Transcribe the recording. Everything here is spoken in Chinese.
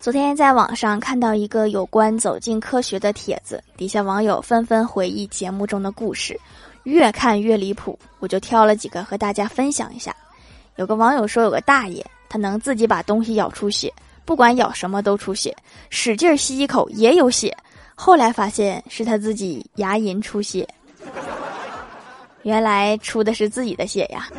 昨天在网上看到一个有关走进科学的帖子底下网友纷纷回忆节目中的故事越看越离谱我就挑了几个和大家分享一下。有个网友说有个大爷他能自己把东西咬出血不管咬什么都出血使劲吸一口也有血。后来发现是他自己牙龈出血。原来出的是自己的血呀。